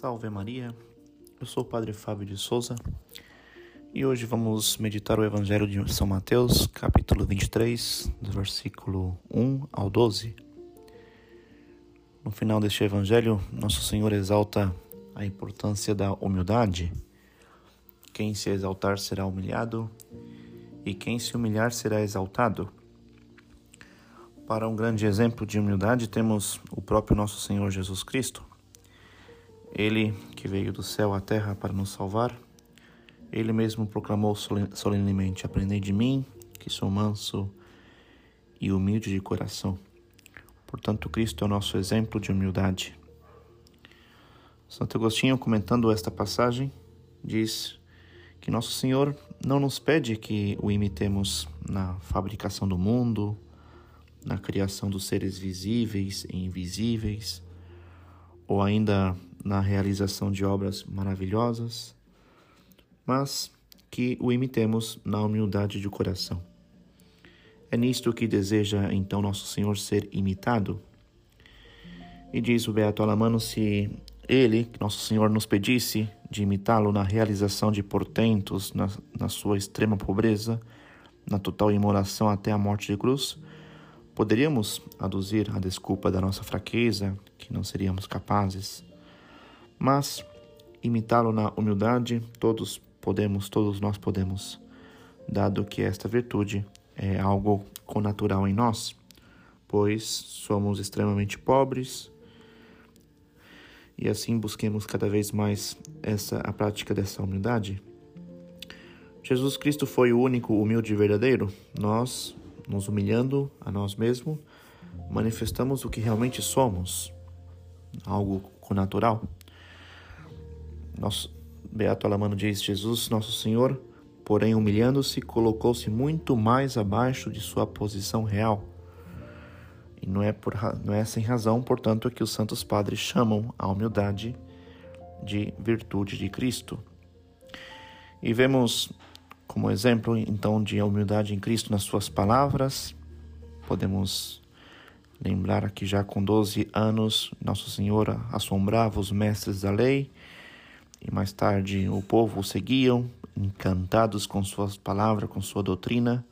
Salve Maria, eu sou o Padre Fábio de Souza e hoje vamos meditar o Evangelho de São Mateus, capítulo 23, do versículo 1 ao 12. No final deste Evangelho, Nosso Senhor exalta a importância da humildade. Quem se exaltar será humilhado e quem se humilhar será exaltado. Para um grande exemplo de humildade, temos o próprio Nosso Senhor Jesus Cristo ele que veio do céu à terra para nos salvar, ele mesmo proclamou solenemente: Aprendei de mim, que sou manso e humilde de coração. Portanto, Cristo é o nosso exemplo de humildade. Santo Agostinho, comentando esta passagem, diz que Nosso Senhor não nos pede que o imitemos na fabricação do mundo, na criação dos seres visíveis e invisíveis, ou ainda na realização de obras maravilhosas, mas que o imitemos na humildade de coração. É nisto que deseja então nosso Senhor ser imitado. E diz o Beato Alamano: se ele, nosso Senhor, nos pedisse de imitá-lo na realização de portentos, na, na sua extrema pobreza, na total imoração até a morte de cruz, poderíamos aduzir a desculpa da nossa fraqueza, que não seríamos capazes mas imitá-lo na humildade, todos podemos, todos nós podemos, dado que esta virtude é algo connatural em nós, pois somos extremamente pobres e assim busquemos cada vez mais essa a prática dessa humildade. Jesus Cristo foi o único humilde e verdadeiro. Nós, nos humilhando a nós mesmos, manifestamos o que realmente somos, algo connatural. Nosso Beato Alamano diz: Jesus, nosso Senhor, porém humilhando-se, colocou-se muito mais abaixo de sua posição real. E não é, por, não é sem razão, portanto, que os santos padres chamam a humildade de virtude de Cristo. E vemos como exemplo, então, de humildade em Cristo nas suas palavras. Podemos lembrar que já com 12 anos, Nosso Senhor assombrava os mestres da lei e mais tarde o povo o seguiam, encantados com suas palavras, com sua doutrina,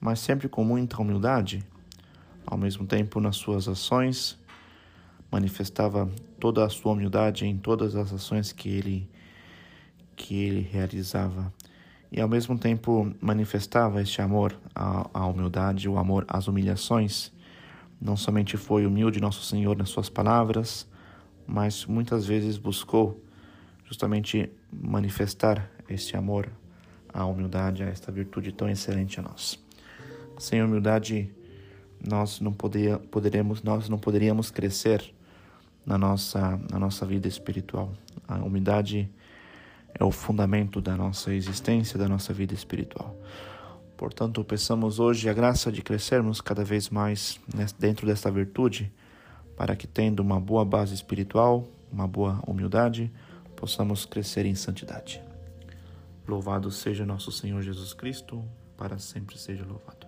mas sempre com muita humildade. Ao mesmo tempo, nas suas ações, manifestava toda a sua humildade em todas as ações que ele que ele realizava. E ao mesmo tempo manifestava este amor à, à humildade, o amor às humilhações. Não somente foi humilde nosso Senhor nas suas palavras, mas muitas vezes buscou justamente manifestar este amor, a humildade, a esta virtude tão excelente a nós. Sem humildade, nós não poder, poderemos, nós não poderíamos crescer na nossa, na nossa vida espiritual. A humildade é o fundamento da nossa existência, da nossa vida espiritual. Portanto, peçamos hoje a graça de crescermos cada vez mais dentro desta virtude, para que, tendo uma boa base espiritual, uma boa humildade, possamos crescer em santidade. Louvado seja nosso Senhor Jesus Cristo, para sempre seja louvado.